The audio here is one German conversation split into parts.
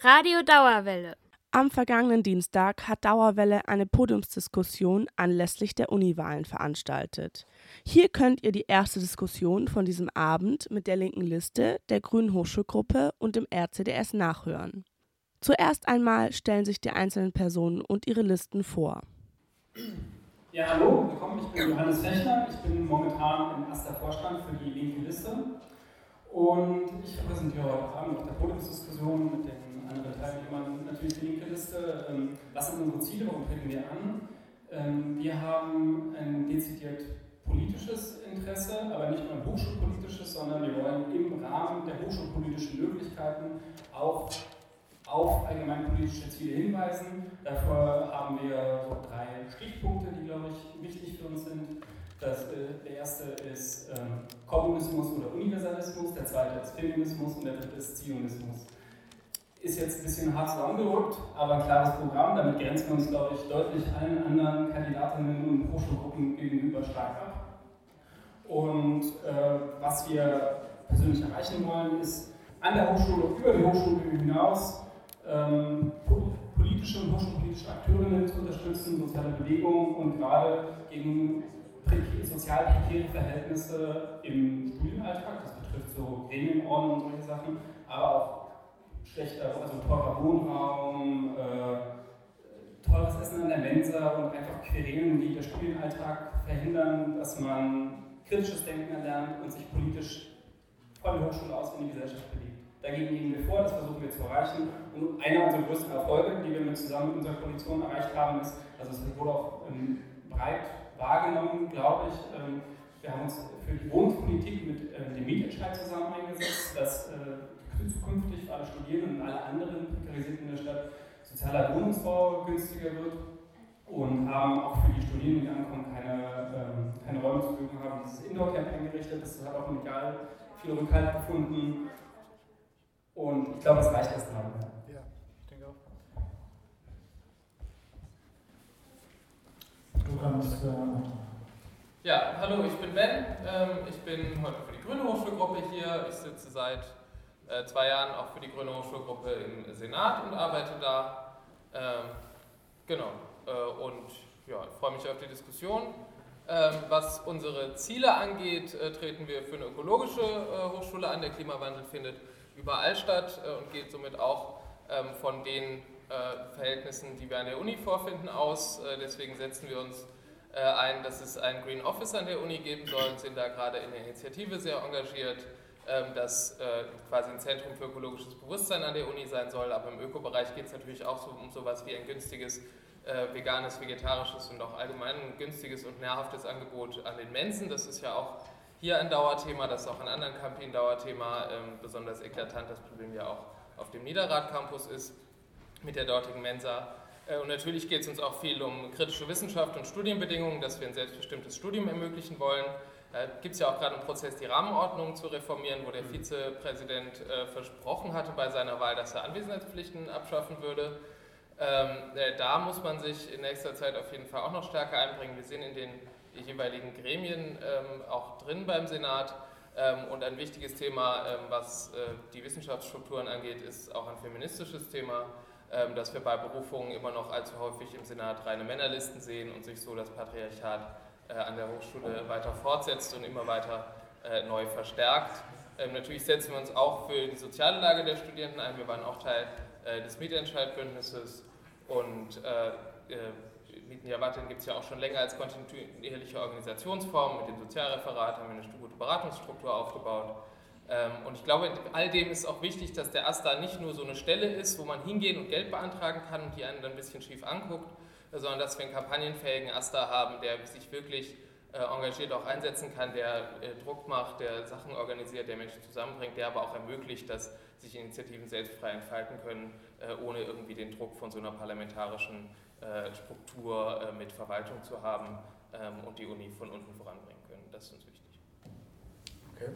Radio Dauerwelle. Am vergangenen Dienstag hat Dauerwelle eine Podiumsdiskussion anlässlich der Uniwahlen veranstaltet. Hier könnt ihr die erste Diskussion von diesem Abend mit der linken Liste, der Grünen Hochschulgruppe und dem RCDS nachhören. Zuerst einmal stellen sich die einzelnen Personen und ihre Listen vor. Ja, hallo, willkommen. Ich bin Johannes Fechner. Ich bin momentan im erster Vorstand für die linke Liste. Und ich repräsentiere heute Abend auf der Podiumsdiskussion mit den anderen Teilnehmern natürlich die linke Liste. Ähm, was sind unsere Ziele? Warum treten wir an? Ähm, wir haben ein dezidiert politisches Interesse, aber nicht nur ein hochschulpolitisches, sondern wir wollen im Rahmen der hochschulpolitischen Möglichkeiten auch auf allgemeinpolitische Ziele hinweisen. Dafür haben wir so drei Stichpunkte, die, glaube ich, wichtig für uns sind. Das, äh, der erste ist ähm, Kommunismus oder Universalismus, der zweite ist Feminismus und der dritte ist Zionismus. Ist jetzt ein bisschen hart zusammengerückt, aber ein klares Programm. Damit grenzen wir uns, glaube ich, deutlich allen anderen Kandidatinnen und Hochschulgruppen gegenüber stark ab. Und äh, was wir persönlich erreichen wollen, ist an der Hochschule, über die Hochschule hinaus, ähm, politische und hochschulpolitische Akteurinnen zu unterstützen, soziale Bewegungen und gerade gegen sozial prekäre Verhältnisse im Studienalltag, das betrifft so Gremienordnung und solche Sachen, aber auch schlechter, also teurer Wohnraum, äh, teures Essen in der Mensa und einfach Querelen, die der Studienalltag verhindern, dass man kritisches Denken erlernt und sich politisch von der Hochschule aus in die Gesellschaft bewegt. Dagegen gehen wir vor, das versuchen wir zu erreichen. Und einer unserer größten Erfolge, die wir zusammen mit unserer Koalition erreicht haben, ist, also es wurde auch ähm, breit wahrgenommen, glaube ich. Ähm, wir haben uns für die Wohnungspolitik mit äh, dem Mietentscheid zusammen eingesetzt, dass äh, zukünftig für alle Studierenden und alle anderen Prekarisierten in der Stadt sozialer Wohnungsbau günstiger wird und haben auch für die Studierenden, die ankommen, keine, ähm, keine Räume zur Verfügung haben, dieses Indoor-Camp eingerichtet. Das hat auch medial viel Rückhalt gefunden. Und ich glaube, das reicht erstmal. Ja, ich denke auch. Du kannst. Äh ja, hallo, ich bin Ben. Ähm, ich bin heute für die Grüne Hochschulgruppe hier. Ich sitze seit äh, zwei Jahren auch für die Grüne Hochschulgruppe im Senat und arbeite da. Ähm, genau. Äh, und ja, ich freue mich auf die Diskussion. Ähm, was unsere Ziele angeht, äh, treten wir für eine ökologische Hochschule an. Der Klimawandel findet überall statt und geht somit auch von den Verhältnissen, die wir an der Uni vorfinden, aus. Deswegen setzen wir uns äh, ein, dass es ein Green Office an der Uni geben soll, sind da gerade in der Initiative sehr engagiert, ähm, dass äh, quasi ein Zentrum für ökologisches Bewusstsein an der Uni sein soll, aber im Ökobereich geht es natürlich auch so um sowas wie ein günstiges äh, veganes, vegetarisches und auch allgemein ein günstiges und nährhaftes Angebot an den Mensen. Das ist ja auch hier ein Dauerthema, das ist auch an anderen Campi ein Dauerthema, ähm, besonders eklatant das Problem ja auch auf dem Niederrad Campus ist mit der dortigen Mensa. Äh, und natürlich geht es uns auch viel um kritische Wissenschaft und Studienbedingungen, dass wir ein selbstbestimmtes Studium ermöglichen wollen. Da gibt es ja auch gerade einen Prozess, die Rahmenordnung zu reformieren, wo der mhm. Vizepräsident äh, versprochen hatte bei seiner Wahl, dass er Anwesenheitspflichten abschaffen würde. Ähm, äh, da muss man sich in nächster Zeit auf jeden Fall auch noch stärker einbringen. Wir sind in den jeweiligen Gremien ähm, auch drin beim Senat. Ähm, und ein wichtiges Thema, ähm, was äh, die Wissenschaftsstrukturen angeht, ist auch ein feministisches Thema. Ähm, dass wir bei Berufungen immer noch allzu häufig im Senat reine Männerlisten sehen und sich so das Patriarchat äh, an der Hochschule weiter fortsetzt und immer weiter äh, neu verstärkt. Ähm, natürlich setzen wir uns auch für die soziale Lage der Studierenden ein. Wir waren auch Teil äh, des Mietentscheidbündnisses und Mietenjawatin gibt es ja auch schon länger als kontinuierliche Organisationsform. Mit dem Sozialreferat haben wir eine gute Beratungsstruktur aufgebaut. Ähm, und ich glaube, all dem ist auch wichtig, dass der AStA nicht nur so eine Stelle ist, wo man hingehen und Geld beantragen kann und die einen dann ein bisschen schief anguckt, sondern dass wir einen kampagnenfähigen AStA haben, der sich wirklich äh, engagiert auch einsetzen kann, der äh, Druck macht, der Sachen organisiert, der Menschen zusammenbringt, der aber auch ermöglicht, dass sich Initiativen selbstfrei entfalten können, äh, ohne irgendwie den Druck von so einer parlamentarischen Struktur mit Verwaltung zu haben ähm, und die Uni von unten voranbringen können. Das ist uns wichtig. Okay.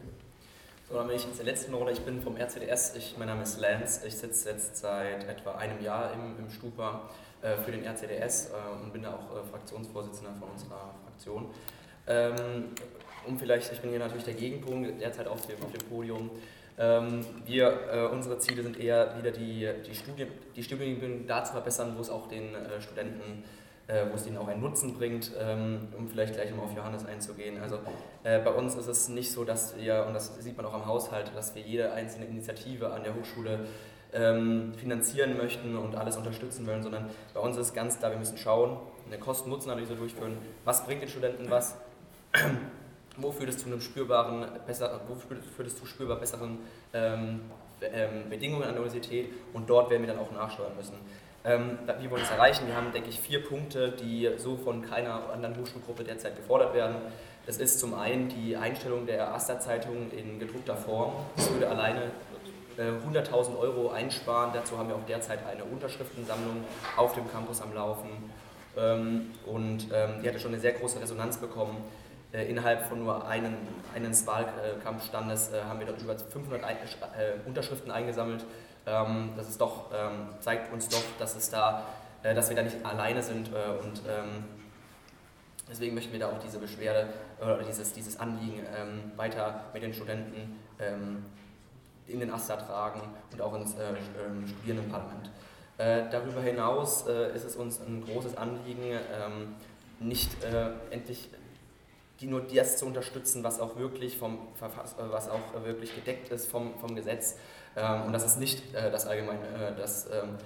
So, dann bin ich jetzt in der letzten Runde. Ich bin vom RCDS. Ich, mein Name ist Lance. Ich sitze jetzt seit etwa einem Jahr im, im Stupa äh, für den RCDS äh, und bin da auch äh, Fraktionsvorsitzender von unserer Fraktion. Ähm, um vielleicht, ich bin hier natürlich der Gegenpunkt, derzeit auf dem, auf dem Podium. Ähm, wir, äh, unsere Ziele sind eher wieder die, die, Studien, die da zu verbessern, wo es auch den äh, Studenten, äh, wo es ihnen auch einen Nutzen bringt, ähm, um vielleicht gleich nochmal auf Johannes einzugehen. Also äh, bei uns ist es nicht so, dass wir, und das sieht man auch am Haushalt, dass wir jede einzelne Initiative an der Hochschule ähm, finanzieren möchten und alles unterstützen wollen, sondern bei uns ist ganz klar, wir müssen schauen, eine Kosten-Nutzen-Analyse durchführen, was bringt den Studenten was, wo führt es zu einem spürbaren, besser, wo führt es zu spürbar besseren ähm, ähm, Bedingungen an der Universität und dort werden wir dann auch nachsteuern müssen. Ähm, wie wollen wir es erreichen? Wir haben, denke ich, vier Punkte, die so von keiner anderen Hochschulgruppe derzeit gefordert werden. Das ist zum einen die Einstellung der Aster-Zeitung in gedruckter Form. Das würde alleine 100.000 äh, Euro einsparen. Dazu haben wir auch derzeit eine Unterschriftensammlung auf dem Campus am Laufen. Ähm, und ähm, die hatte schon eine sehr große Resonanz bekommen. Äh, innerhalb von nur einem, eines Wahlkampfstandes äh, haben wir dort über 500 Unterschriften eingesammelt. Ähm, das ist doch, zeigt uns doch, dass, es da, dass wir da nicht alleine sind. und deswegen möchten wir da auch diese Beschwerde oder dieses, dieses Anliegen weiter mit den Studenten in den AStA tragen und auch ins äh, ähm, Studierendenparlament. Äh, darüber hinaus äh, ist es uns ein großes Anliegen, ähm, nicht äh, endlich die nur das zu unterstützen, was auch wirklich, vom Verfass, äh, was auch wirklich gedeckt ist vom, vom Gesetz. Ähm, und das ist nicht äh, das allgemeine, das ähm,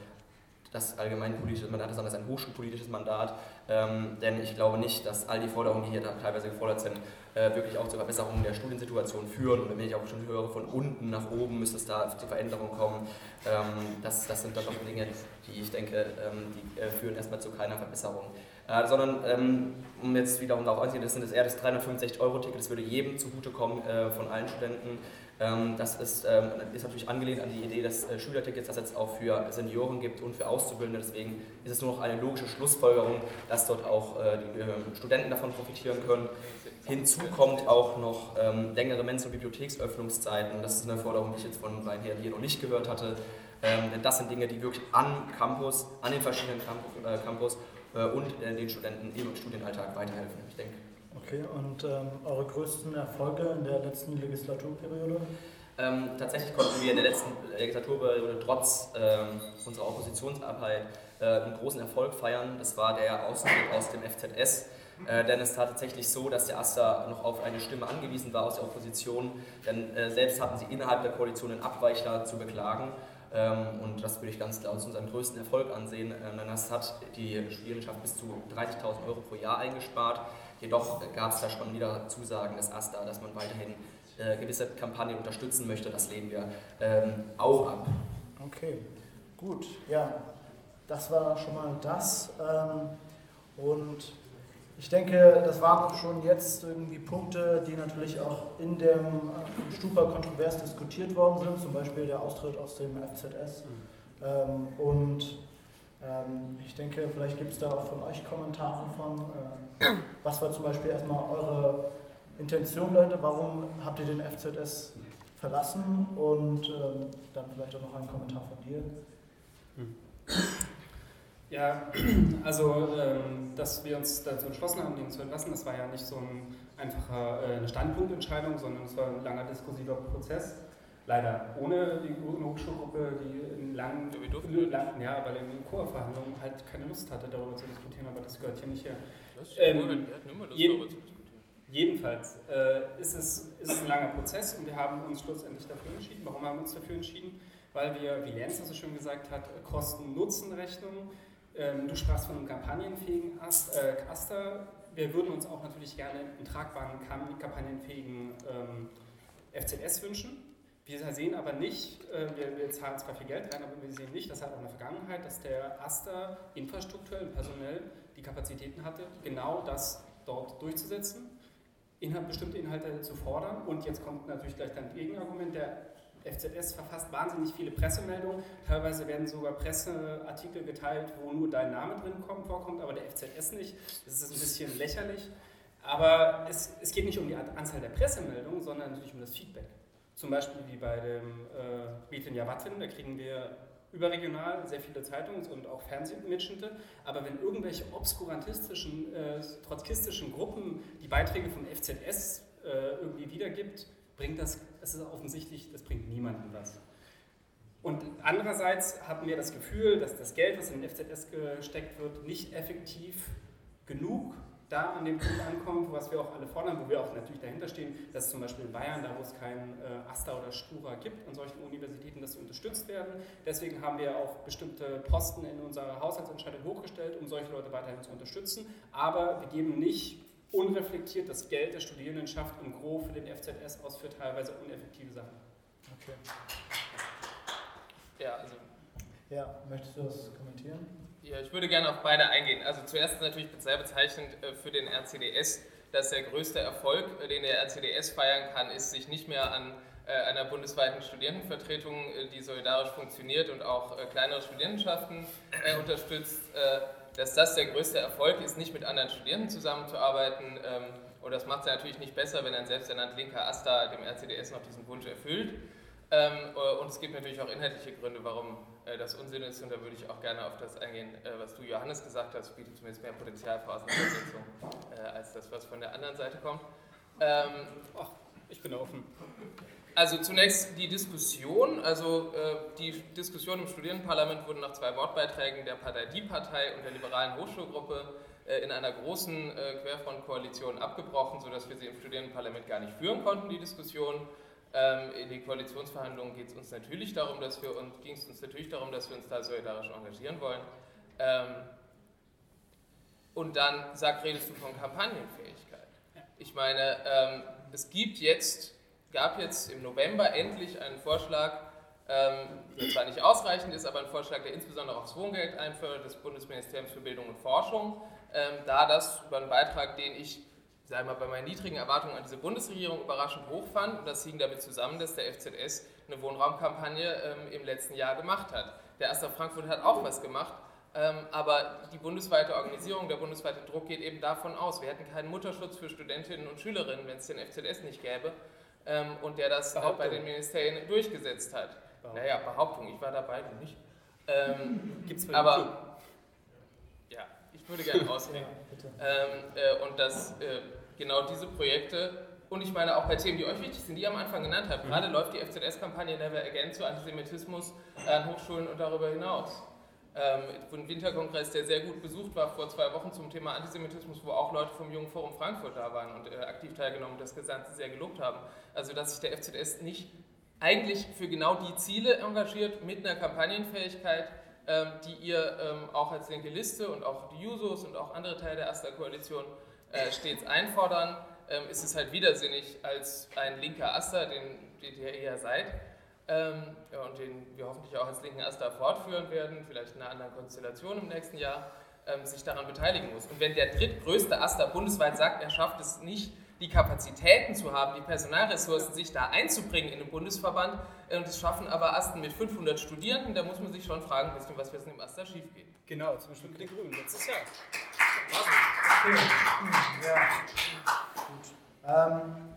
das allgemeinpolitische Mandat sondern das ist ein hochschulpolitisches Mandat. Ähm, denn ich glaube nicht, dass all die Forderungen, die hier teilweise gefordert sind, äh, wirklich auch zur Verbesserung der Studiensituation führen. Und wenn ich auch schon höre, von unten nach oben müsste es da zu Veränderungen kommen, ähm, das, das sind dann doch Dinge, die ich denke, ähm, die äh, führen erstmal zu keiner Verbesserung. Äh, sondern, ähm, um jetzt wiederum darauf einzugehen, das sind das eher das 365-Euro-Ticket, das würde jedem zugutekommen äh, von allen Studenten. Ähm, das ist, ähm, ist, natürlich angelehnt an die Idee des äh, Schülertickets, das es jetzt auch für Senioren gibt und für Auszubildende. Deswegen ist es nur noch eine logische Schlussfolgerung, dass dort auch äh, die ähm, Studenten davon profitieren können. Hinzu kommt auch noch längere Mensa- und Bibliotheksöffnungszeiten. Das ist eine Forderung, die ich jetzt von Rhein hier noch nicht gehört hatte. denn das sind Dinge, die wirklich am Campus, an den verschiedenen äh, Campus und den Studenten im Studienalltag weiterhelfen. Ich denke, Okay, und ähm, eure größten Erfolge in der letzten Legislaturperiode? Ähm, tatsächlich konnten wir in der letzten Legislaturperiode trotz ähm, unserer Oppositionsarbeit äh, einen großen Erfolg feiern. Das war der Austritt aus dem FZS. Äh, denn es war tatsächlich so, dass der AStA noch auf eine Stimme angewiesen war aus der Opposition. Denn äh, selbst hatten sie innerhalb der Koalition einen Abweichler zu beklagen. Ähm, und das würde ich ganz klar als unseren größten Erfolg ansehen. Ähm, denn das hat die Studierendenschaft bis zu 30.000 Euro pro Jahr eingespart. Jedoch gab es da schon wieder Zusagen des AStA, dass man weiterhin äh, gewisse Kampagnen unterstützen möchte. Das lehnen wir ähm, auch ab. Okay, gut. Ja, das war schon mal das. Ähm, und ich denke, das waren auch schon jetzt irgendwie Punkte, die natürlich auch in dem äh, Stupa kontrovers diskutiert worden sind, zum Beispiel der Austritt aus dem FZS. Mhm. Ähm, und ähm, ich denke, vielleicht gibt es da auch von euch Kommentare von. Äh, was war zum Beispiel erstmal eure Intention dahinter? Warum habt ihr den FZS verlassen? Und ähm, dann vielleicht auch noch ein Kommentar von dir. Ja, also ähm, dass wir uns dazu entschlossen haben, den zu entlassen, das war ja nicht so ein einfacher äh, Standpunktentscheidung, sondern es war ein langer diskursiver Prozess leider ohne die Hochschulgruppe, die in langen, in langen ja, weil in Chorverhandlungen halt keine Lust hatte, darüber zu diskutieren, aber das gehört hier nicht her. Ähm, jeden, jedenfalls äh, ist, es, ist es ein langer Prozess und wir haben uns schlussendlich dafür entschieden. Warum haben wir uns dafür entschieden? Weil wir, wie Lenz das so schön gesagt hat, Kosten-Nutzen-Rechnung, ähm, du sprachst von einem kampagnenfähigen Ast, äh, Caster, wir würden uns auch natürlich gerne einen tragbaren, kampagnenfähigen ähm, FCS wünschen. Wir sehen aber nicht, äh, wir, wir, zahlen zwar viel Geld rein, aber wir sehen nicht, das hat auch in der Vergangenheit, dass der Aster infrastrukturell und personell die Kapazitäten hatte, genau das dort durchzusetzen, Inhalt, bestimmte Inhalte zu fordern. Und jetzt kommt natürlich gleich dein Gegenargument, der FZS verfasst wahnsinnig viele Pressemeldungen. Teilweise werden sogar Presseartikel geteilt, wo nur dein Name drin kommt, vorkommt, aber der FZS nicht. Das ist ein bisschen lächerlich. Aber es, es geht nicht um die Anzahl der Pressemeldungen, sondern natürlich um das Feedback. Zum Beispiel wie bei dem äh, Meeting Jawatin, da kriegen wir überregional sehr viele Zeitungs- und auch Fernsehmitschnitte, aber wenn irgendwelche obskurantistischen, äh, trotzkistischen Gruppen die Beiträge vom FZS äh, irgendwie wiedergibt, bringt das, das ist offensichtlich, das bringt niemandem was. Und andererseits hatten wir das Gefühl, dass das Geld, was in den FZS gesteckt wird, nicht effektiv genug da an dem Punkt ankommt, was wir auch alle fordern, wo wir auch natürlich dahinter stehen, dass zum Beispiel in Bayern, da wo es keinen äh, AStA oder Stura gibt, an solchen Universitäten, dass sie unterstützt werden. Deswegen haben wir auch bestimmte Posten in unserer Haushaltsentscheidung hochgestellt, um solche Leute weiterhin zu unterstützen. Aber wir geben nicht unreflektiert das Geld der Studierendenschaft im Gro für den FZS aus für teilweise uneffektive Sachen. Okay. Ja, also. Ja, möchtest du das kommentieren? Ja, ich würde gerne auf beide eingehen. Also zuerst natürlich sehr bezeichnend äh, für den RCDS, dass der größte Erfolg, äh, den der RCDS feiern kann, ist, sich nicht mehr an äh, einer bundesweiten Studierendenvertretung, die solidarisch funktioniert und auch kleinere Studierendenschaften unterstützt, dass das der größte Erfolg ist, nicht mit anderen Studierenden zusammenzuarbeiten. Ähm, und das macht es natürlich nicht besser, wenn ein selbsternannt linker AStA dem RCDS noch diesen Wunsch erfüllt. Ähm, äh, und es gibt natürlich auch inhaltliche Gründe, warum äh, das Unsinn ist. Und da würde ich auch gerne auf das eingehen, äh, was du, Johannes, gesagt hast. Bietet zumindest mehr Potenzial für Auseinandersetzung als das, was von der anderen Seite kommt. Ähm, Ach, ich bin offen. Also zunächst die Diskussion. Also die Diskussion im Studierendenparlament wurde nach zwei Wortbeiträgen der Partei Die Partei und der liberalen Hochschulgruppe in einer großen Querfrontkoalition abgebrochen, sodass wir sie im Studierendenparlament gar nicht führen konnten, die Diskussion. Ähm, in den Koalitionsverhandlungen geht es uns natürlich darum, dass wir uns, ging es uns natürlich darum, dass wir uns da solidarisch engagieren wollen. Ähm, und dann sag, redest du von Kampagnenfähigkeit. Ich meine, ähm, es gibt jetzt, gab jetzt im November endlich einen Vorschlag, der zwar nicht ausreichend ist, aber ein Vorschlag, der insbesondere auch das Wohngeld einführt, des Bundesministeriums für Bildung und Forschung, da das über einen Beitrag, den ich sagen wir mal, bei meinen niedrigen Erwartungen an diese Bundesregierung überraschend hoch fand. Und das hing damit zusammen, dass der FZS eine Wohnraumkampagne ähm, im letzten Jahr gemacht hat. Der Erster Frankfurt hat auch was gemacht, ähm, aber die bundesweite Organisierung, der bundesweite Druck geht eben davon aus. Wir hätten keinen Mutterschutz für Studentinnen und Schülerinnen, wenn es den FZS nicht gäbe. Ähm, und der das halt bei den Ministerien durchgesetzt hat. Behauptung. Naja, Behauptung, ich war dabei, du nicht. Ähm, Gibt's aber ja, ich würde gerne ausreden. Ja, ähm, äh, und das äh, genau diese Projekte und ich meine auch bei Themen, die euch wichtig sind, die ihr am Anfang genannt habt. Mhm. Gerade läuft die FZS-Kampagne Never Again zu Antisemitismus an Hochschulen und darüber hinaus. Ähm, ein Winterkongress, der sehr gut besucht war vor zwei Wochen zum Thema Antisemitismus, wo auch Leute vom Jungen Forum Frankfurt da waren und äh, aktiv teilgenommen und das Gesamte sehr gelobt haben. Also dass sich der FZS nicht eigentlich für genau die Ziele engagiert mit einer Kampagnenfähigkeit, ähm, die ihr ähm, auch als linke Liste und auch die Jusos und auch andere Teile der Erster Koalition äh, stets einfordern, ähm, ist es halt widersinnig als ein linker Aster, den, den ihr eher seid, ähm, ja, und den wir hoffentlich auch als linken Aster fortführen werden, vielleicht in einer anderen Konstellation im nächsten Jahr, ähm, sich daran beteiligen muss. Und wenn der drittgrößte Aster bundesweit sagt, er schafft es nicht, die Kapazitäten zu haben, die Personalressourcen, sich da einzubringen in den Bundesverband, äh, und das schaffen aber Asten mit 500 Studierenden, da muss man sich schon fragen, was wir im Aster schief geht. Genau, zum Beispiel mit den Grünen letztes Jahr. Ja. Gut. Ähm,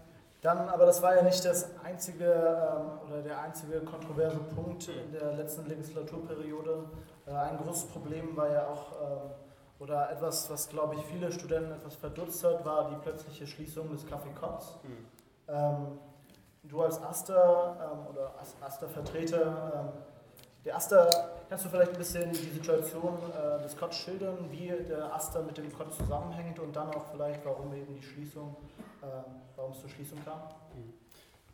dann, aber das war ja nicht das einzige ähm, oder der einzige kontroverse Punkt in der letzten Legislaturperiode. Äh, ein großes Problem war ja auch, ähm, oder etwas, was glaube ich viele Studenten etwas verdutzt hat, war die plötzliche Schließung des Café Kotz. Mhm. Ähm, du als Aster ähm, oder Aster-Vertreter ähm, der Aster, kannst du vielleicht ein bisschen die Situation äh, des Kotz schildern, wie der Aster mit dem Kotz zusammenhängt und dann auch vielleicht, warum eben die Schließung, äh, warum es zur Schließung kam? Mhm.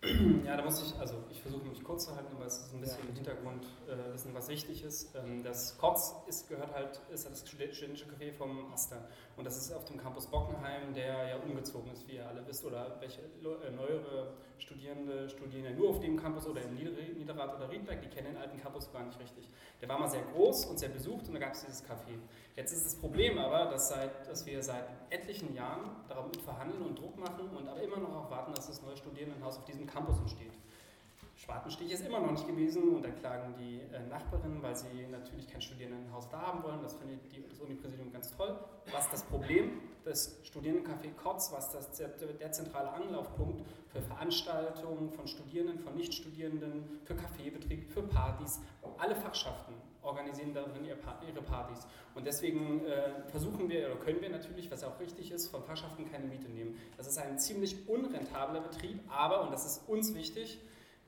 Ja, da muss ich, also ich versuche mich kurz zu halten, aber es ist ein bisschen ja. im Hintergrund äh, wissen, was wichtig ist. Ähm, das KOTZ ist, gehört halt, ist das studentische Café vom Aster. Und das ist auf dem Campus Bockenheim, der ja umgezogen ist, wie ihr alle wisst, oder welche äh, neuere Studierende studieren ja nur auf dem Campus oder im Niederrad oder Riedberg, die kennen den alten Campus gar nicht richtig. Der war mal sehr groß und sehr besucht und da gab es dieses Café. Jetzt ist das Problem aber, dass, seit, dass wir seit etlichen Jahren darum verhandeln und Druck machen und aber immer noch auch warten, dass das neue Studierendenhaus auf diesem Campus entsteht. Schwartenstich ist immer noch nicht gewesen und da klagen die äh, Nachbarinnen, weil sie natürlich kein Studierendenhaus da haben wollen. Das findet die, das Unipräsidium ganz toll. Was das Problem des Studierendencafé Kotz, was das, der, der zentrale Anlaufpunkt für Veranstaltungen von Studierenden, von Nichtstudierenden, für Kaffeebetrieb, für Partys, alle Fachschaften organisieren darin ihre Partys. Und deswegen äh, versuchen wir oder können wir natürlich, was auch richtig ist, von Fachschaften keine Miete nehmen. Das ist ein ziemlich unrentabler Betrieb, aber, und das ist uns wichtig,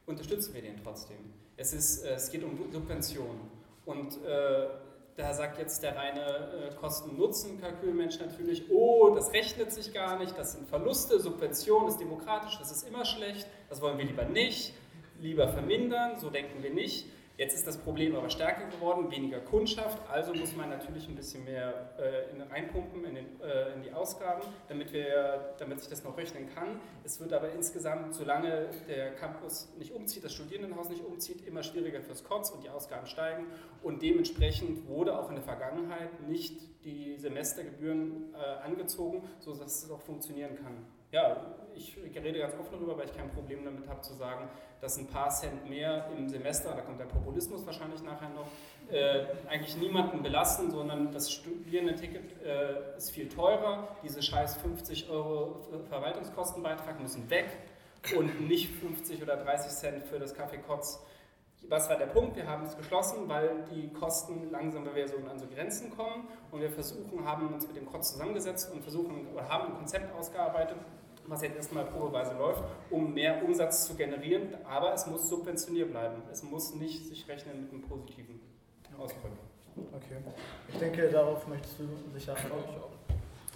unterstützen wir den trotzdem. Es, ist, äh, es geht um Subventionen. Und äh, da sagt jetzt der reine äh, Kosten-Nutzen-Kalkülmensch natürlich, oh, das rechnet sich gar nicht, das sind Verluste, Subvention ist demokratisch, das ist immer schlecht, das wollen wir lieber nicht, lieber vermindern, so denken wir nicht. Jetzt ist das Problem aber stärker geworden, weniger Kundschaft, also muss man natürlich ein bisschen mehr äh, in, reinpumpen in, den, äh, in, die Ausgaben, damit, wir, damit sich das noch rechnen kann. Es wird aber insgesamt, solange der Campus nicht umzieht, das Studierendenhaus nicht umzieht, immer schwieriger fürs KOTS und die Ausgaben steigen. Und dementsprechend wurde auch in der Vergangenheit nicht die Semestergebühren äh, angezogen, sodass es auch funktionieren kann ja, ich rede ganz offen darüber, weil ich kein Problem damit habe zu sagen, dass ein paar Cent mehr im Semester, da kommt der Populismus wahrscheinlich nachher noch, äh, eigentlich niemanden belasten, sondern das Studierendenticket äh, ist viel teurer. Diese scheiß 50 Euro Verwaltungskostenbeitrag müssen weg und nicht 50 oder 30 Cent für das Kaffee Kotz. Was war der Punkt? Wir haben es geschlossen, weil die Kosten langsam, wir so an so Grenzen kommen und wir versuchen, haben uns mit dem Kotz zusammengesetzt und versuchen oder haben ein Konzept ausgearbeitet, was jetzt erstmal probeweise läuft, um mehr Umsatz zu generieren, aber es muss subventioniert bleiben. Es muss nicht sich rechnen mit einem positiven Ausdruck. Okay. Ich denke, darauf möchtest du sicher antworten.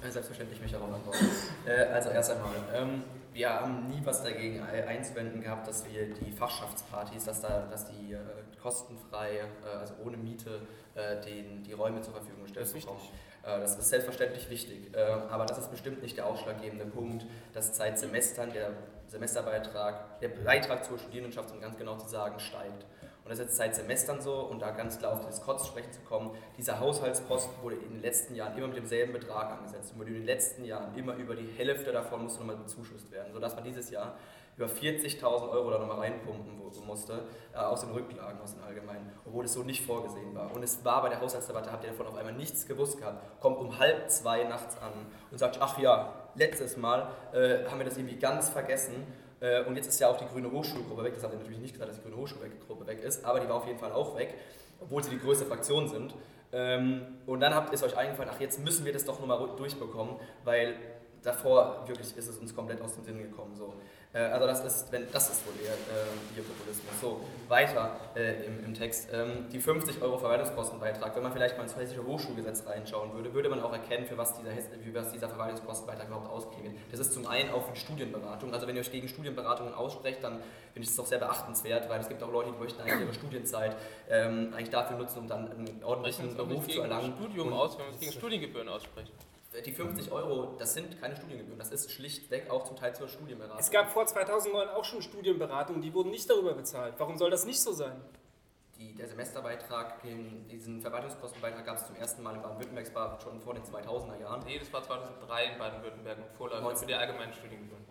Selbstverständlich mich auch antworten. Äh, also erst einmal, ähm, wir haben nie was dagegen einzuwenden gehabt, dass wir die Fachschaftspartys, dass, da, dass die äh, kostenfrei, äh, also ohne Miete, äh, den, die Räume zur Verfügung stellen bekommen. Äh, das ist selbstverständlich wichtig, äh, aber das ist bestimmt nicht der ausschlaggebende Punkt, dass seit Semestern der Semesterbeitrag, der Beitrag zur Studierendenschaft, um ganz genau zu sagen, steigt. Das ist jetzt seit Semestern so, und da ganz klar auf dieses Kotz sprechen zu kommen, dieser Haushaltspost wurde in den letzten Jahren immer mit demselben Betrag angesetzt und in den letzten Jahren immer über die Hälfte davon musste nochmal bezuschusst werden, sodass man dieses Jahr über 40.000 Euro da nochmal reinpumpen musste, äh, aus den Rücklagen, aus den Allgemeinen, obwohl es so nicht vorgesehen war. Und es war bei der Haushaltsdebatte, habt ihr davon auf einmal nichts gewusst gehabt, kommt um halb zwei nachts an und sagt, ach ja, letztes Mal äh, haben wir das irgendwie ganz vergessen und jetzt ist ja auch die Grüne Hochschulgruppe weg, das habt ihr natürlich nicht gesagt, dass die Grüne Hochschulgruppe weg ist, aber die war auf jeden Fall auch weg, obwohl sie die größte Fraktion sind. Ähm, und dann habt, ist euch eingefallen, ach jetzt müssen wir das doch nochmal durchbekommen, weil davor wirklich ist es uns komplett aus dem Sinn gekommen. So. Äh, also das ist, wenn, das ist wohl eher äh, Biopopulismus. So, weiter äh, im, im, Text. Ähm, die 50 Euro Verwaltungskostenbeitrag, wenn man vielleicht mal ins Hessische Hochschulgesetz reinschauen würde, würde man auch erkennen, für was dieser, für was dieser Verwaltungskostenbeitrag überhaupt ausgegeben wird. Das ist zum einen auch für Studienberatung. Also wenn ihr euch gegen Studienberatungen aussprecht, dann finde ich das auch sehr beachtenswert, weil es gibt auch Leute, die möchten eigentlich ihre Studienzeit ähm, eigentlich dafür nutzen, um dann einen ordentlichen Beruf zu erlangen. Studium aus, wenn man sich gegen Studiengebühren ausspricht die 50 Euro, das sind keine Studiengebühren, das ist schlichtweg auch zum Teil zur Studienberatung. Es gab vor 2009 auch schon Studienberatungen, die wurden nicht darüber bezahlt. Warum soll das nicht so sein? Die, der Semesterbeitrag, diesen Verwaltungskostenbeitrag gab es zum ersten Mal in Baden-Württemberg, schon vor den 2000er Jahren. Nee, das war 2003 in Baden-Württemberg und vorläufig für die allgemeinen Studiengebühren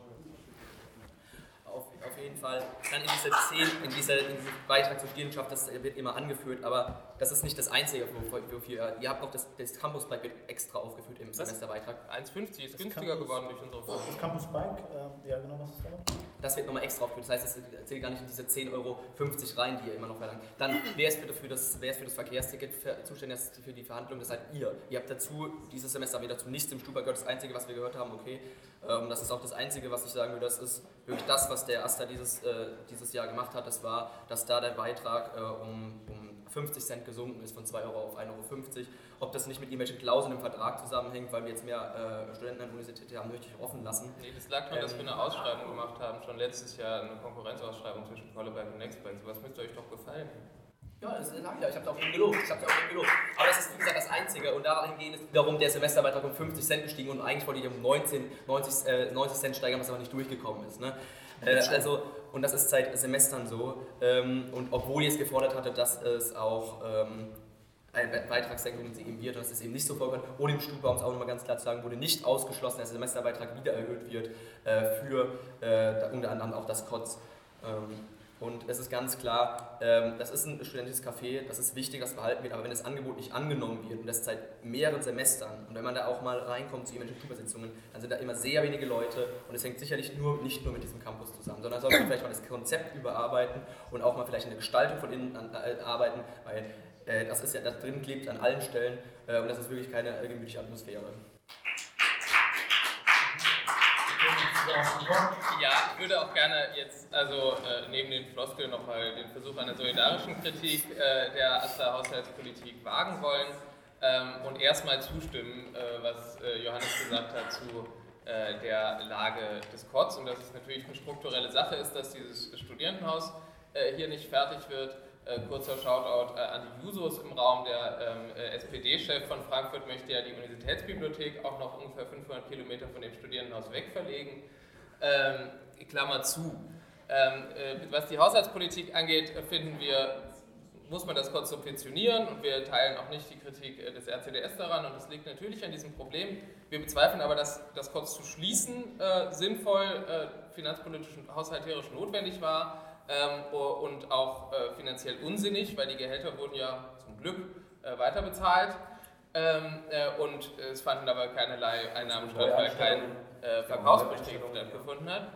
auf, auf jeden Fall dann in dieser 10, in, dieser, in diesem Beitrag zur Studierendenschaft, das wird immer angeführt, aber das ist nicht das Einzige, wofür ihr habt noch das, das Campus Bike wird extra aufgeführt im Semesterbeitrag. 1,50 ist günstiger Campus, geworden durch unsere Forschung. Das Campus Bike, äh, ja genau, was ist da noch? Das wird nochmal extra aufgeführt, das heißt, es zählt gar nicht in diese 10,50 Euro rein, die ihr immer noch verlangt. Dann, wer ist für das, wer ist für das Verkehrsticket zuständig für die Verhandlung, das seid ihr. Ihr habt dazu, dieses Semester wir dazu nichts im Stuber gehört, das Einzige, was wir gehört haben, okay, ähm, das ist auch das Einzige, was ich sagen würde, das ist wirklich das, was der Asta dieses, äh, dieses Jahr gemacht hat, das war, dass da der Beitrag äh, um, um 50 Cent gesunken ist, von 2 Euro auf 1,50 Euro. Ob das nicht mit irgendwelchen Klauseln im Vertrag zusammenhängt, weil wir jetzt mehr äh, Studenten an der Universität haben, möchte ich offen lassen. Nee, das lag daran, ähm, dass wir eine Ausschreibung gemacht haben, schon letztes Jahr eine Konkurrenzausschreibung zwischen Volleberg und Nextbank. Sowas müsste euch doch gefallen. Ja, das ich ja. Ich habe da auch eben gelobt. Ich habe da auch eben gelobt. Aber das ist, wie gesagt, das Einzige. Und dahingehend ist wiederum der Semesterbeitrag um 50 Cent gestiegen und eigentlich wollte ich um 19, 90, äh, 90 Cent steigern, was aber nicht durchgekommen ist. Ne? Äh, also, und das ist seit Semestern so. Ähm, und obwohl ihr es gefordert hattet, dass es auch ähm, eine Beitragssenkung eben wird, und das ist eben nicht so vorgekommen. Und im Stuhlbau, um es auch nochmal ganz klar zu sagen, wurde nicht ausgeschlossen, dass der Semesterbeitrag wieder erhöht wird äh, für äh, unter anderem auch das KOTS. Und es ist ganz klar, ähm, das ist ein studentisches Café, das ist wichtig, das behalten wird, aber wenn das Angebot nicht angenommen wird und das seit mehreren Semestern und wenn man da auch mal reinkommt zu irgendwelchen Tubersitzungen, dann sind da immer sehr wenige Leute und es hängt sicherlich nur, nicht nur mit diesem Campus zusammen, sondern sollte man vielleicht mal das Konzept überarbeiten und auch mal vielleicht eine Gestaltung von innen äh, arbeiten, weil äh, das ist ja, da drin klebt an allen Stellen äh, und das ist wirklich keine gemütliche Atmosphäre. Ja, ich würde auch gerne jetzt, also äh, neben den Floskeln nochmal den Versuch einer solidarischen Kritik äh, der Asta Haushaltspolitik wagen wollen ähm, und erstmal zustimmen, äh, was äh, Johannes gesagt hat zu äh, der Lage des Kotz und dass es natürlich eine strukturelle Sache ist, dass dieses Studierendenhaus äh, hier nicht fertig wird. Kurzer Shoutout an die Jusos im Raum. Der ähm, SPD-Chef von Frankfurt möchte ja die Universitätsbibliothek auch noch ungefähr 500 Kilometer von dem Studierendenhaus wegverlegen. Ähm, Klammer zu. Ähm, äh, was die Haushaltspolitik angeht, finden wir, muss man das kurz subventionieren und wir teilen auch nicht die Kritik äh, des RCDS daran und das liegt natürlich an diesem Problem. Wir bezweifeln aber, dass das kurz zu schließen äh, sinnvoll, äh, finanzpolitisch und haushalterisch notwendig war ähm, und auch äh, finanziell unsinnig, weil die Gehälter wurden ja zum Glück äh, weiter bezahlt. Ähm, äh, und es fanden aber keinerlei Einnahmen statt, weil kein äh, Verkaufsbetrieb stattgefunden hat.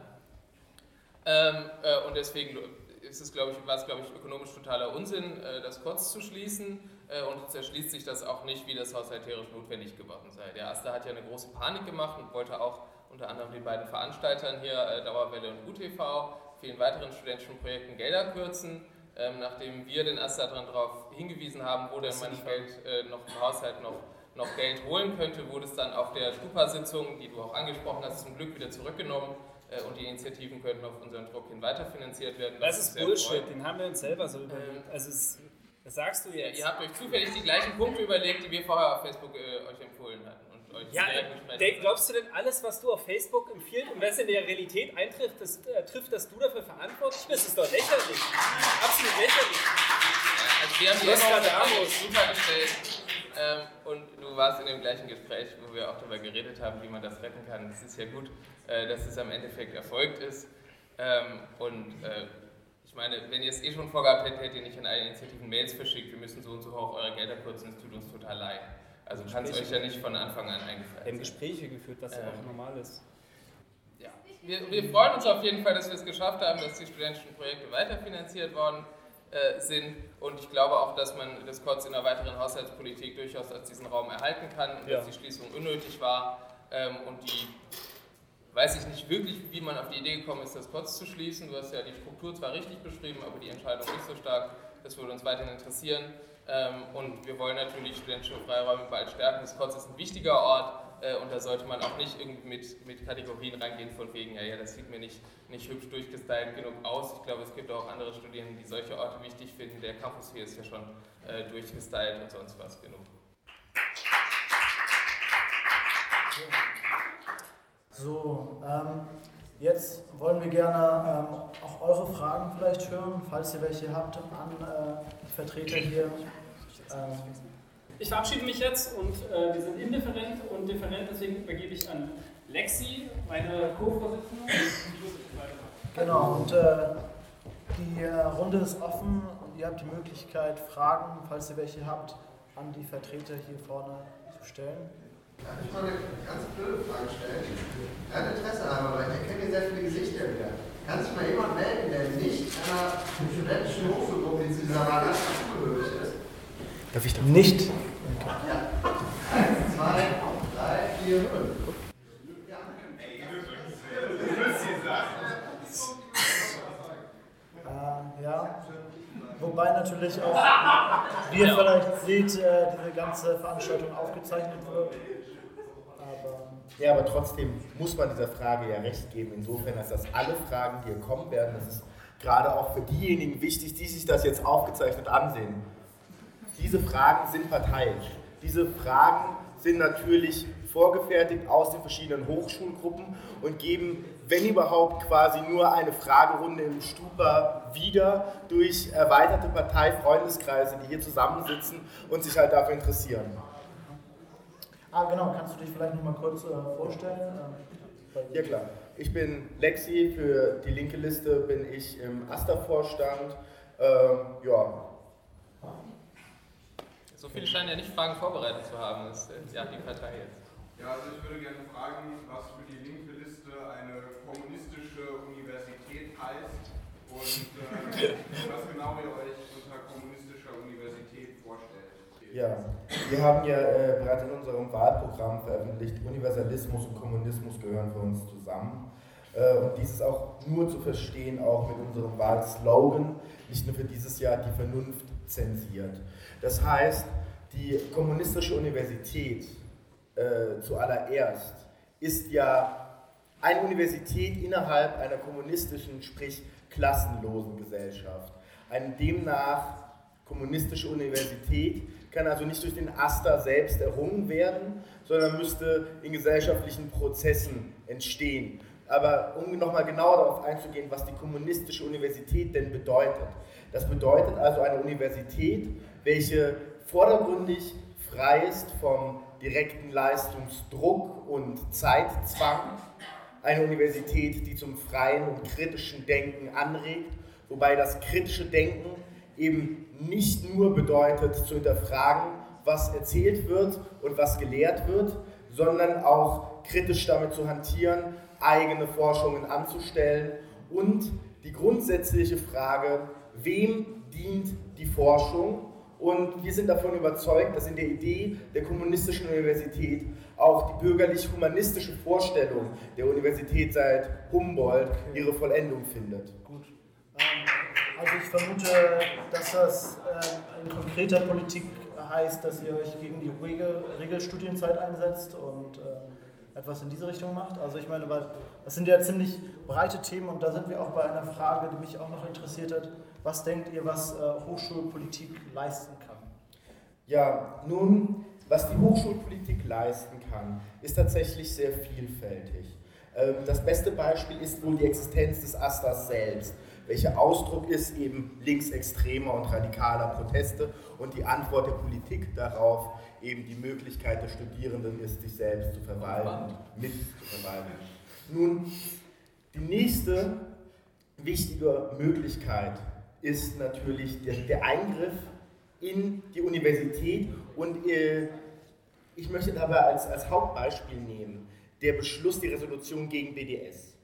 Ähm, äh, und deswegen ist es, glaube ich, war es, glaube ich, ökonomisch totaler Unsinn, äh, das kurz zu schließen. Äh, und zerschließt sich das auch nicht, wie das haushalterisch notwendig geworden sei. Der Asta hat ja eine große Panik gemacht und wollte auch unter anderem den beiden Veranstaltern hier, Dauerwelle und UTV, vielen weiteren studentischen Projekten Gelder kürzen. Ähm, nachdem wir den Asta darauf hingewiesen haben, wo denn man Geld äh, noch im Haushalt noch noch Geld holen könnte, wurde es dann auf der Stupa-Sitzung, die du auch angesprochen hast, zum Glück wieder zurückgenommen äh, und die Initiativen könnten auf unseren Druck hin weiterfinanziert werden. Das, das ist Bullshit, freut. den haben wir uns selber so überlegt. Ähm, also es, das sagst du jetzt. Ihr habt euch zufällig die gleichen Punkte überlegt, die wir vorher auf Facebook äh, euch empfohlen hatten. Ja, Dave, glaubst du denn, alles, was du auf Facebook empfiehlst und was in der Realität eintrifft, das, äh, trifft, dass du dafür verantwortlich bist? Das ist doch lächerlich. Absolut lächerlich. Also wir haben die super gestellt ähm, und du warst in dem gleichen Gespräch, wo wir auch darüber geredet haben, wie man das retten kann. Es ist ja gut, äh, dass es am Endeffekt erfolgt ist. Ähm, und äh, ich meine, wenn ihr es eh schon vorgehabt hättet, hättet ihr nicht an alle Initiativen Mails verschickt, wir müssen so und so hoch eure Gelder kürzen, es tut uns total leid. Also kann es euch ja nicht von Anfang an eingefallen Wir haben Gespräche geführt, was ja ähm, auch normal ist. Ja, wir, wir freuen uns auf jeden Fall, dass wir es geschafft haben, dass die studentischen Projekte weiterfinanziert worden äh, sind. Und ich glaube auch, dass man das kurz in der weiteren Haushaltspolitik durchaus als diesen Raum erhalten kann und ja. dass die Schließung unnötig war. Ähm, und die weiß ich nicht wirklich, wie man auf die Idee gekommen ist, das kurz zu schließen. Du hast ja die Struktur zwar richtig beschrieben, aber die Entscheidung nicht so stark. Das würde uns weiterhin interessieren. Ähm, und wir wollen natürlich studentische Freiräume bald stärken. Das Kurz ist ein wichtiger Ort äh, und da sollte man auch nicht irgendwie mit, mit Kategorien reingehen von wegen, ja, ja, das sieht mir nicht, nicht hübsch durchgestylt genug aus. Ich glaube, es gibt auch andere Studierende, die solche Orte wichtig finden. Der Campus hier ist ja schon äh, durchgestylt und sonst was genug. So, ähm, jetzt wollen wir gerne ähm, auch eure Fragen vielleicht hören, falls ihr welche habt, an äh, Vertreter hier. Ähm, ich verabschiede mich jetzt und äh, wir sind indifferent und different, deswegen übergebe ich an Lexi, meine Co-Vorsitzende. Genau, und äh, die äh, Runde ist offen und ihr habt die Möglichkeit, Fragen, falls ihr welche habt, an die Vertreter hier vorne zu stellen. Darf ich mal eine ganz blöde Frage stellen? Kein Interesse haben, weil ich erkenne hier sehr viele Gesichter wieder. Kann sich mal jemand melden, der nicht einer studentischen Hochschulgruppe wie dieser Variante zugehörig ist? Darf ich da nicht? Ja. Eins, zwei, drei, vier, fünf. Äh, ja, wobei natürlich auch, wie ihr vielleicht seht, äh, diese ganze Veranstaltung aufgezeichnet wird. Aber ja, aber trotzdem muss man dieser Frage ja recht geben, insofern, dass das alle Fragen, die hier kommen werden, das ist gerade auch für diejenigen wichtig, die sich das jetzt aufgezeichnet ansehen diese Fragen sind parteiisch. Diese Fragen sind natürlich vorgefertigt aus den verschiedenen Hochschulgruppen und geben, wenn überhaupt, quasi nur eine Fragerunde im Stupa wieder durch erweiterte Parteifreundeskreise, die hier zusammensitzen und sich halt dafür interessieren. Ah, genau, kannst du dich vielleicht noch mal kurz äh, vorstellen? Ja, klar. Ich bin Lexi, für die linke Liste bin ich im AStA-Vorstand. Ähm, ja, so viele scheinen ja nicht Fragen vorbereitet zu haben. Das ist ja die Partei jetzt. Ja, also ich würde gerne fragen, was für die linke Liste eine kommunistische Universität heißt und äh, was genau ihr euch unter kommunistischer Universität vorstellt. Ja, wir haben ja äh, bereits in unserem Wahlprogramm veröffentlicht, Universalismus und Kommunismus gehören für uns zusammen. Äh, und dies ist auch nur zu verstehen, auch mit unserem Wahlslogan, nicht nur für dieses Jahr, die Vernunft zensiert. Das heißt, die kommunistische Universität äh, zuallererst ist ja eine Universität innerhalb einer kommunistischen, sprich klassenlosen Gesellschaft. Eine demnach kommunistische Universität kann also nicht durch den AStA selbst errungen werden, sondern müsste in gesellschaftlichen Prozessen entstehen. Aber um nochmal genauer darauf einzugehen, was die kommunistische Universität denn bedeutet. Das bedeutet also eine Universität, welche vordergründig frei ist vom direkten Leistungsdruck und Zeitzwang. Eine Universität, die zum freien und kritischen Denken anregt, wobei das kritische Denken eben nicht nur bedeutet zu hinterfragen, was erzählt wird und was gelehrt wird, sondern auch kritisch damit zu hantieren, eigene Forschungen anzustellen und die grundsätzliche Frage, wem dient die Forschung? Und wir sind davon überzeugt, dass in der Idee der kommunistischen Universität auch die bürgerlich-humanistische Vorstellung der Universität seit Humboldt ihre Vollendung findet. Gut. Ähm, also ich vermute, dass das äh, in konkreter Politik heißt, dass ihr euch gegen die Regel, Regelstudienzeit einsetzt und äh, etwas in diese Richtung macht. Also ich meine, das sind ja ziemlich breite Themen und da sind wir auch bei einer Frage, die mich auch noch interessiert hat. Was denkt ihr, was äh, Hochschulpolitik leisten kann? Ja, nun, was die Hochschulpolitik leisten kann, ist tatsächlich sehr vielfältig. Ähm, das beste Beispiel ist wohl die Existenz des Asters selbst welcher Ausdruck ist eben linksextremer und radikaler Proteste und die Antwort der Politik darauf eben die Möglichkeit der Studierenden ist, sich selbst zu verwalten, mit zu verwalten. Nun, die nächste wichtige Möglichkeit ist natürlich der, der Eingriff in die Universität und äh, ich möchte dabei als, als Hauptbeispiel nehmen der Beschluss, die Resolution gegen BDS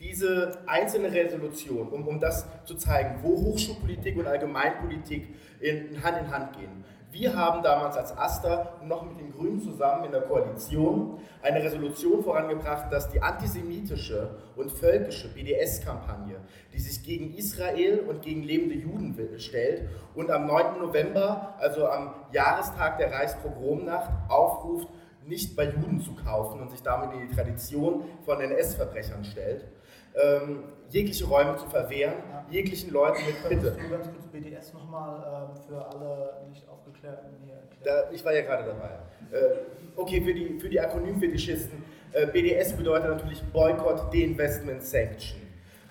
diese einzelne Resolution, um, um das zu zeigen, wo Hochschulpolitik und Allgemeinpolitik in, Hand in Hand gehen. Wir haben damals als AStA noch mit den Grünen zusammen in der Koalition eine Resolution vorangebracht, dass die antisemitische und völkische BDS-Kampagne, die sich gegen Israel und gegen lebende Juden stellt und am 9. November, also am Jahrestag der Reichspogromnacht, aufruft, nicht bei Juden zu kaufen und sich damit in die Tradition von NS-Verbrechern stellt ähm, jegliche Räume zu verwehren, ja. jeglichen Leuten mit Bitte. Du ganz kurz BDS nochmal ähm, für alle nicht aufgeklärten hier? Da, ich war ja gerade dabei. Äh, okay, für die, für die Akronymfetischisten, äh, BDS bedeutet natürlich Boycott, Deinvestment, Sanction.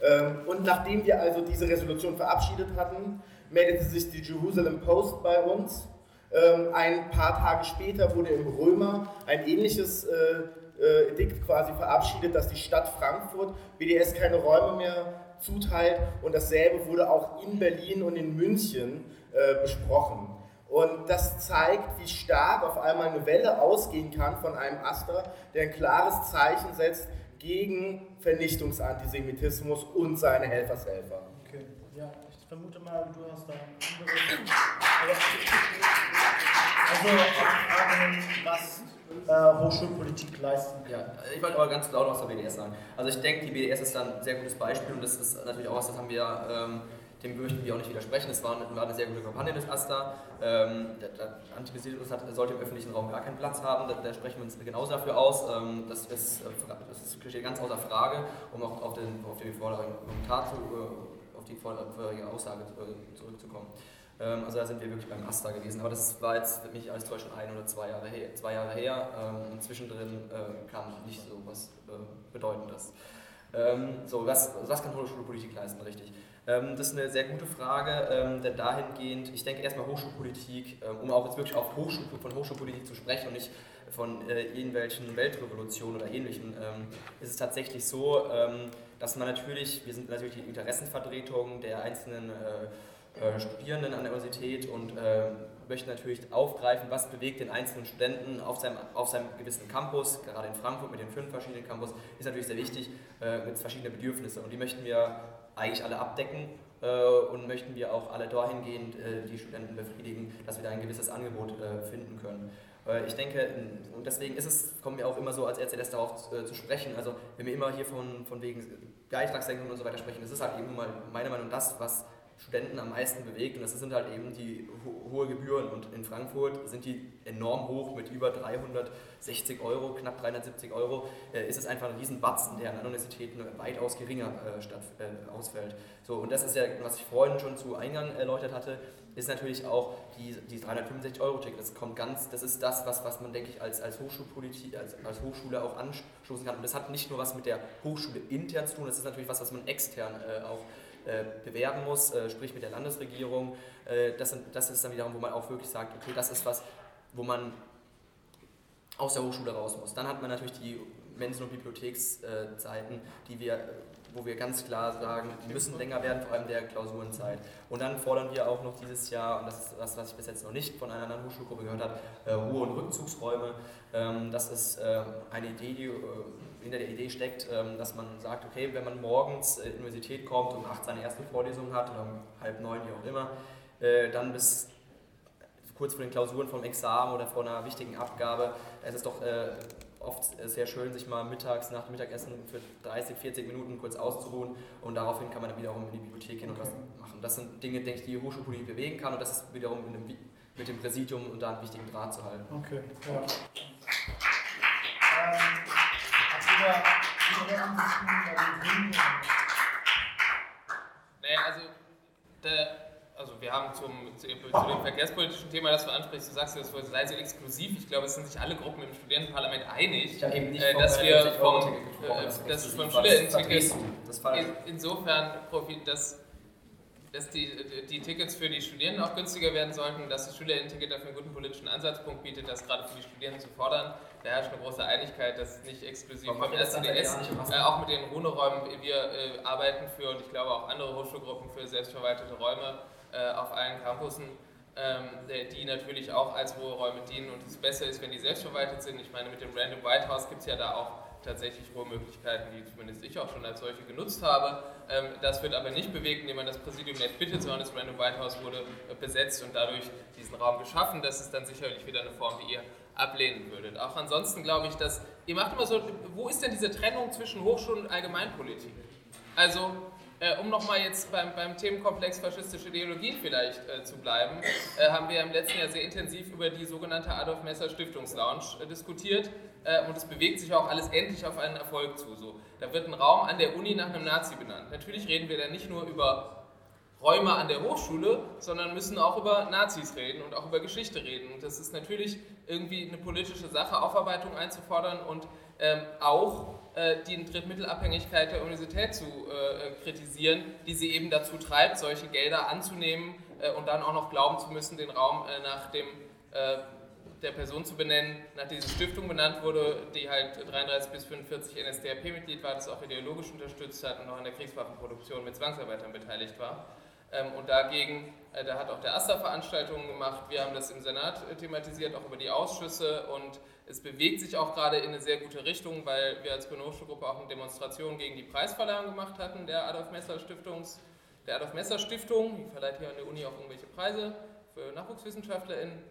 Ähm, und nachdem wir also diese Resolution verabschiedet hatten, meldete sich die Jerusalem Post bei uns. Ähm, ein paar Tage später wurde im Römer ein ähnliches äh, äh, Edikt quasi verabschiedet, dass die Stadt Frankfurt BDS keine Räume mehr zuteilt und dasselbe wurde auch in Berlin und in München äh, besprochen. Und das zeigt, wie stark auf einmal eine Welle ausgehen kann von einem Aster, der ein klares Zeichen setzt gegen Vernichtungsantisemitismus und seine Helfershelfer. Okay, ja, ich vermute mal, du hast da andere. Also, Fragen, was äh, Hochschulpolitik leisten kann. Ja, ich wollte aber ganz laut aus der BDS sagen. Also ich denke, die BDS ist dann ein sehr gutes Beispiel und das ist natürlich auch was, das haben wir, ähm, dem möchten wir auch nicht widersprechen. Es war, war eine sehr gute Kampagne des AStA. Ähm, der, der Antisemitismus sollte im öffentlichen Raum gar keinen Platz haben, da, da sprechen wir uns genauso dafür aus. Ähm, das, ist, das steht ganz außer Frage, um auch auf den, auf die vorherige Kommentar zu, äh, auf die vorherige Aussage zurückzukommen. Ähm, also da sind wir wirklich beim Asta gewesen. Aber das war jetzt für mich alles täuscht schon ein oder zwei Jahre her. Zwei Jahre her. Ähm, und zwischendrin ähm, kam nicht so was äh, Bedeutendes. so, was, was kann Hochschulpolitik leisten, richtig? das ist eine sehr gute Frage, denn dahingehend, ich denke erstmal Hochschulpolitik, um auch jetzt wirklich auf Hochschul, von Hochschulpolitik zu sprechen und nicht von äh, irgendwelchen Weltrevolutionen oder ähnlichem, ist es tatsächlich so, dass man natürlich, wir sind natürlich die Interessenvertretung der einzelnen äh, Studierenden an der Universität und äh, möchten natürlich aufgreifen, was bewegt den einzelnen Studenten auf seinem, auf seinem gewissen Campus, gerade in Frankfurt mit den fünf verschiedenen Campus, ist natürlich sehr wichtig, äh, mit verschiedenen Bedürfnissen und die möchten wir eigentlich alle abdecken äh, und möchten wir auch alle dahingehend äh, die Studenten befriedigen, dass wir da ein gewisses Angebot finden können. Ich denke, und deswegen ist es, kommen wir auch immer so als RCDS darauf zu sprechen, also wenn wir immer hier von, von wegen Beitragssenkungen und so weiter sprechen, das ist halt eben mal meiner Meinung nach das, was Studenten am meisten bewegt und das sind halt eben die ho hohe Gebühren und in Frankfurt sind die enorm hoch mit über 360 Euro, knapp 370 Euro, äh, ist es einfach ein Riesenbatzen, der an Universitäten weitaus geringer äh, statt, äh, ausfällt. So, und das ist ja, was ich vorhin schon zu Eingang erläutert hatte, ist natürlich auch die, die 365 Euro Ticket. Das kommt ganz, das ist das, was, was man, denke ich, als, als, Hochschulpolitik, als, als Hochschule auch anstoßen kann. Und das hat nicht nur was mit der Hochschule intern zu tun, das ist natürlich was, was man extern äh, auch bewerben muss, äh, sprich mit der Landesregierung. Äh, das, das ist dann wiederum, wo man auch wirklich sagt, okay, das ist was, wo man aus der Hochschule raus muss. Dann hat man natürlich die Mensen- und Bibliothekszeiten, die wir, wo wir ganz klar sagen, die müssen länger werden, vor allem der Klausurenzeit. Und dann fordern wir auch noch dieses Jahr, und das ist das, was ich bis jetzt noch nicht von einer anderen Hochschulgruppe gehört habe, Ruhe- und Rückzugsräume. Ähm, das ist eine Idee, die hinter der Idee steckt, ähm, dass man sagt, okay, wenn man morgens in die Universität kommt und acht seine erste Vorlesung hat oder um halb neun, wie auch immer, äh, dann bis kurz vor den Klausuren vom Examen oder vor einer wichtigen Abgabe, da ist es doch äh, oft sehr schön, sich mal mittags nach dem Mittagessen für 30, 40 Minuten kurz auszuruhen und daraufhin kann man dann wiederum in die Bibliothek gehen und was machen. Das sind Dinge, denke ich, die Hochschulpolitik bewegen kann und das ist wiederum dem, mit dem Präsidium und da einen wichtigen Draht zu halten. Okay, ja. Naja, also, der, also wir haben zum, zu, zu, dem verkehrspolitischen Thema, das du ansprichst, du sagst, das sei so exklusiv. Ich glaube, es sind sich alle Gruppen im Studentenparlament einig, äh, dass wir vom, äh, das vom Schülerinnenticket insofern profitieren, dass dass die, die Tickets für die Studierenden auch günstiger werden sollten, dass das Schülerinnen-Ticket dafür einen guten politischen Ansatzpunkt bietet, das gerade für die Studierenden zu fordern. Da herrscht eine große Einigkeit, dass nicht exklusiv vom RCDS, äh, auch mit den Runeräumen, wir äh, arbeiten für, und ich glaube auch andere Hochschulgruppen für selbstverwaltete Räume äh, auf allen Campussen, ähm, die natürlich auch als Ruheräume dienen und es besser ist, wenn die selbstverwaltet sind. Ich meine, mit dem Random White House gibt es ja da auch tatsächlich Ruhemöglichkeiten, die zumindest ich auch schon als solche genutzt habe. Ähm, das wird aber nicht bewegt, indem man das Präsidium nicht bittet, sondern das Random White House wurde äh, besetzt und dadurch diesen Raum geschaffen. Das ist dann sicherlich wieder eine Form, die ihr ablehnen würdet. Auch ansonsten glaube ich, dass ihr macht immer so, wo ist denn diese Trennung zwischen Hochschulen und Allgemeinpolitik? Also äh, um nochmal jetzt beim, beim, Themenkomplex faschistische Ideologien vielleicht äh, zu bleiben, äh, haben wir im letzten Jahr sehr intensiv über die sogenannte Adolf Messer Stiftungslounge äh, diskutiert äh, und es bewegt sich auch alles endlich auf einen Erfolg zu. So, da wird ein Raum an der Uni nach einem Nazi benannt. Natürlich reden wir da nicht nur über Räume an der Hochschule, sondern müssen auch über Nazis reden und auch über Geschichte reden. Und das ist natürlich irgendwie eine politische Sache, Aufarbeitung einzufordern und ähm, auch die Drittmittelabhängigkeit der Universität zu äh, kritisieren, die sie eben dazu treibt, solche Gelder anzunehmen äh, und dann auch noch glauben zu müssen, den Raum äh, nach dem äh, der Person zu benennen, nach der diese Stiftung benannt wurde, die halt 33 bis 45 NSDAP-Mitglied war, das auch ideologisch unterstützt hat und auch an der Kriegswaffenproduktion mit Zwangsarbeitern beteiligt war. Ähm, und dagegen, äh, da hat auch der AStA Veranstaltungen gemacht, wir haben das im Senat thematisiert, auch über die Ausschüsse und es bewegt sich auch gerade in eine sehr gute Richtung, weil wir als Grüne Hochschulgruppe auch eine Demonstration gegen die Preisverleihung gemacht hatten der Adolf Messer Stiftungs, der Adolf Messer Stiftung, die verleiht hier an der Uni auch irgendwelche Preise für NachwuchswissenschaftlerInnen.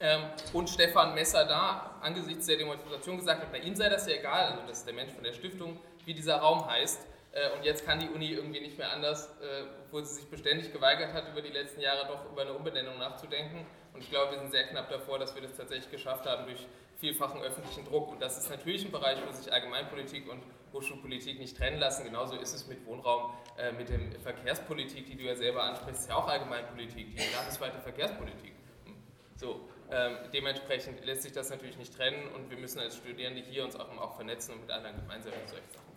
Ähm, und Stefan Messer da angesichts der Demonstration gesagt hat, bei ihm sei das ja egal, also das ist der Mensch von der Stiftung, wie dieser Raum heißt. Äh, und jetzt kann die Uni irgendwie nicht mehr anders, äh, obwohl sie sich beständig geweigert hat, über die letzten Jahre doch über eine Umbenennung nachzudenken. Und ich glaube, wir sind sehr knapp davor, dass wir das tatsächlich geschafft haben durch vielfachen öffentlichen Druck. Und das ist natürlich ein Bereich, wo sich Allgemeinpolitik und Hochschulpolitik nicht trennen lassen. Genauso ist es mit Wohnraum, äh, mit der Verkehrspolitik, die du ja selber ansprichst, ist ja auch Allgemeinpolitik, die landesweite Verkehrspolitik. So, ähm, dementsprechend lässt sich das natürlich nicht trennen und wir müssen als Studierende hier uns auch, auch vernetzen und mit anderen gemeinsam in solche Sachen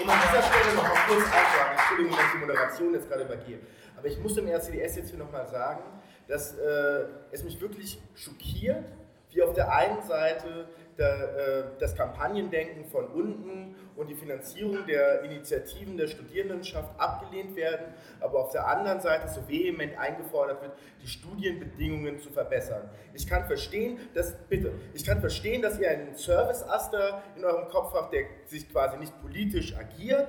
Um an dieser Stelle noch mal kurz einzuhaken, Entschuldigung, dass ich die Moderation jetzt gerade übergehe, aber ich muss dem RCDS jetzt hier nochmal sagen, dass äh, es mich wirklich schockiert, wie auf der einen Seite das Kampagnendenken von unten und die Finanzierung der Initiativen der Studierendenschaft abgelehnt werden, aber auf der anderen Seite so vehement eingefordert wird, die Studienbedingungen zu verbessern. Ich kann verstehen, dass, bitte, ich kann verstehen, dass ihr einen Service-Aster in eurem Kopf habt, der sich quasi nicht politisch agiert,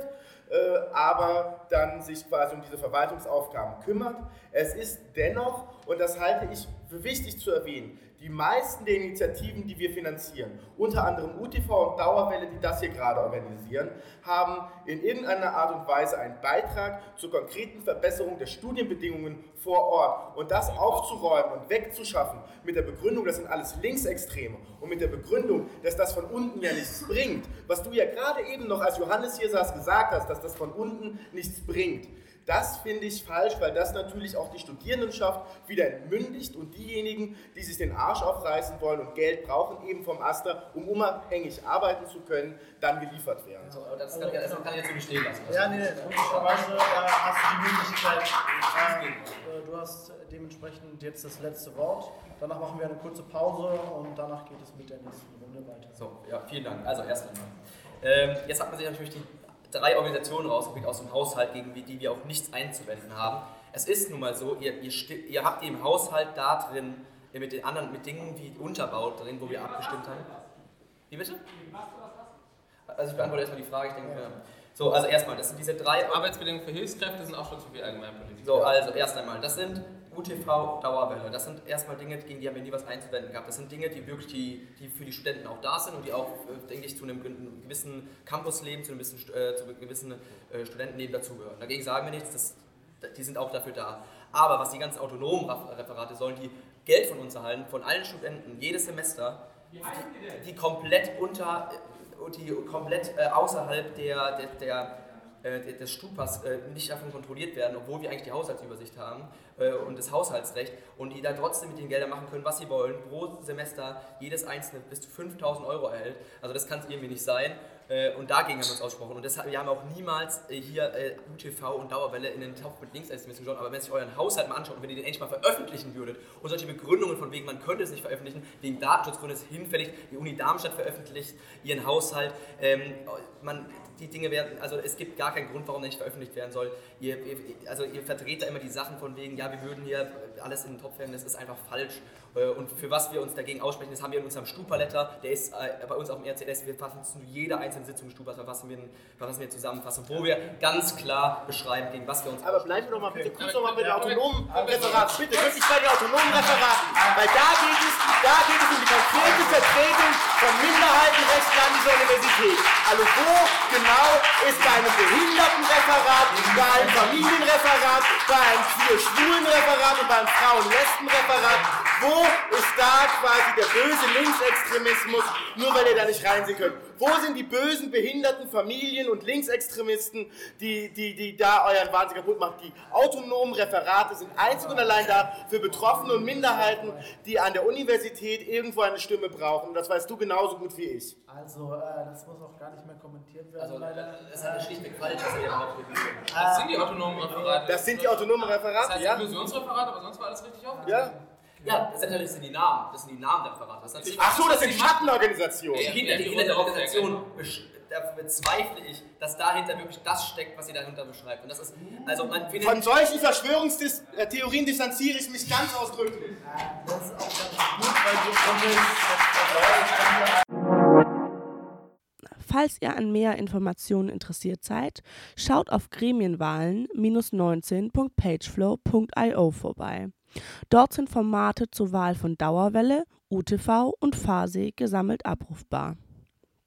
äh, aber dann sich quasi um diese Verwaltungsaufgaben kümmert. Es ist dennoch, und das halte ich für wichtig zu erwähnen, die meisten der Initiativen, die wir finanzieren, unter anderem UTV und Dauerwelle, die das hier gerade organisieren, haben in irgendeiner Art und Weise einen Beitrag zur konkreten Verbesserung der Studienbedingungen vor Ort. Und das aufzuräumen und wegzuschaffen mit der Begründung, das sind alles Linksextreme und mit der Begründung, dass das von unten ja nichts bringt, was du ja gerade eben noch, als Johannes hier saß, gesagt hast, dass das von unten nichts bringt. Das finde ich falsch, weil das natürlich auch die Studierendenschaft wieder entmündigt und diejenigen, die sich den Arsch aufreißen wollen und Geld brauchen, eben vom Aster, um unabhängig arbeiten zu können, dann geliefert werden. Also, das, kann, das kann ich jetzt nicht stehen lassen. Ja, nee, logischerweise äh, hast du die Möglichkeit, äh, äh, du hast dementsprechend jetzt das letzte Wort. Danach machen wir eine kurze Pause und danach geht es mit der nächsten Runde weiter. So, ja, vielen Dank. Also erst einmal. Ähm, jetzt hat man sich natürlich die drei Organisationen rausgepickt aus dem Haushalt, gegen die wir auch nichts einzuwenden haben. Es ist nun mal so, ihr, ihr, ihr habt im Haushalt da drin mit den anderen, mit Dingen wie Unterbau drin, wo wir abgestimmt haben. Wie bitte? Also ich beantworte erstmal die Frage, ich denke, ja. So, also erstmal, das sind diese drei Arbeitsbedingungen für Hilfskräfte sind auch schon zu viel Allgemeinpolitik. So, also erst einmal, das sind UTV Dauerwelle. Das sind erstmal Dinge, gegen die haben wir nie was einzuwenden gehabt. Das sind Dinge, die wirklich die, die für die Studenten auch da sind und die auch, äh, denke ich, zu einem gewissen Campusleben, zu einem gewissen, äh, zu einem gewissen äh, Studentenleben dazugehören. Dagegen sagen wir nichts, das, die sind auch dafür da. Aber was die ganzen autonomen Referate sollen, die Geld von uns erhalten, von allen Studenten, jedes Semester, die, die komplett unter, die komplett äh, außerhalb der, der, der des Stupas äh, nicht davon kontrolliert werden, obwohl wir eigentlich die Haushaltsübersicht haben äh, und das Haushaltsrecht und die da trotzdem mit den Geldern machen können, was sie wollen, pro Semester jedes einzelne bis zu 5000 Euro erhält. Also das kann es irgendwie nicht sein. Äh, und dagegen haben wir uns ausgesprochen. Und deshalb, wir haben auch niemals äh, hier UTV und Dauerwelle in den Topf mit Linksextremisten geschaut. Aber wenn ihr euren Haushalt mal anschaut und wenn ihr den endlich mal veröffentlichen würdet und solche Begründungen von wegen, man könnte es nicht veröffentlichen, wegen Datenschutzgründen ist hinfällig, die Uni Darmstadt veröffentlicht ihren Haushalt. Ähm, man, die Dinge werden, also es gibt gar keinen Grund, warum der nicht veröffentlicht werden soll. Ihr, ihr, also ihr verdreht da immer die Sachen von wegen, ja, wir würden hier alles in den Topf werfen, das ist einfach falsch. Äh, und für was wir uns dagegen aussprechen, das haben wir in unserem Stupa-Letter, der ist äh, bei uns auf dem RCS, wir fassen zu jeder einzelnen Sitzung Stupas, verfassen wir, verfassen wir Zusammenfassung, wo wir ganz klar beschreiben, gegen was wir uns Aber bleiben wir doch mal bitte kurz nochmal bei den autonomen Referaten, bitte wirklich bei den autonomen Referaten, weil da geht es, da geht es um die konkrete Vertretung von Minderheitenrechten an dieser Universität. Also wo genau ist bei einem Behindertenreferat, bei einem Familienreferat, bei einem Vier-Schwulen-Referat und beim Frauen-Lesben-Referat, wo ist da quasi der böse Linksextremismus, nur weil ihr da nicht reinsehen könnt? Wo sind die bösen, behinderten Familien und Linksextremisten, die, die, die da euren Wahnsinn kaputt machen? Die autonomen Referate sind einzig und allein da für Betroffene und Minderheiten, die an der Universität irgendwo eine Stimme brauchen. Das weißt du genauso gut wie ich. Also, äh, das muss auch gar nicht mehr kommentiert werden. Also, es ist schlichtweg falsch, dass ihr überhaupt Das sind die autonomen Referate. Das sind die autonomen Referate, das heißt ja? Inklusionsreferate, aber sonst war alles richtig aufgezogen. Ja. Ja, das sind natürlich sind die Namen. Das sind die Namen der Referate. Das sind Ach so, das sind Schattenorganisationen. Die hinter, die hinter der Organisation da bezweifle ich, dass dahinter wirklich das steckt, was sie dahinter beschreibt. Und das ist, also man findet Von solchen Verschwörungstheorien distanziere ich mich ganz ausdrücklich. Das ist auch ganz gut, weil wir Falls ihr an mehr Informationen interessiert seid, schaut auf gremienwahlen-19.pageflow.io vorbei. Dort sind Formate zur Wahl von Dauerwelle, UTV und Phase gesammelt abrufbar.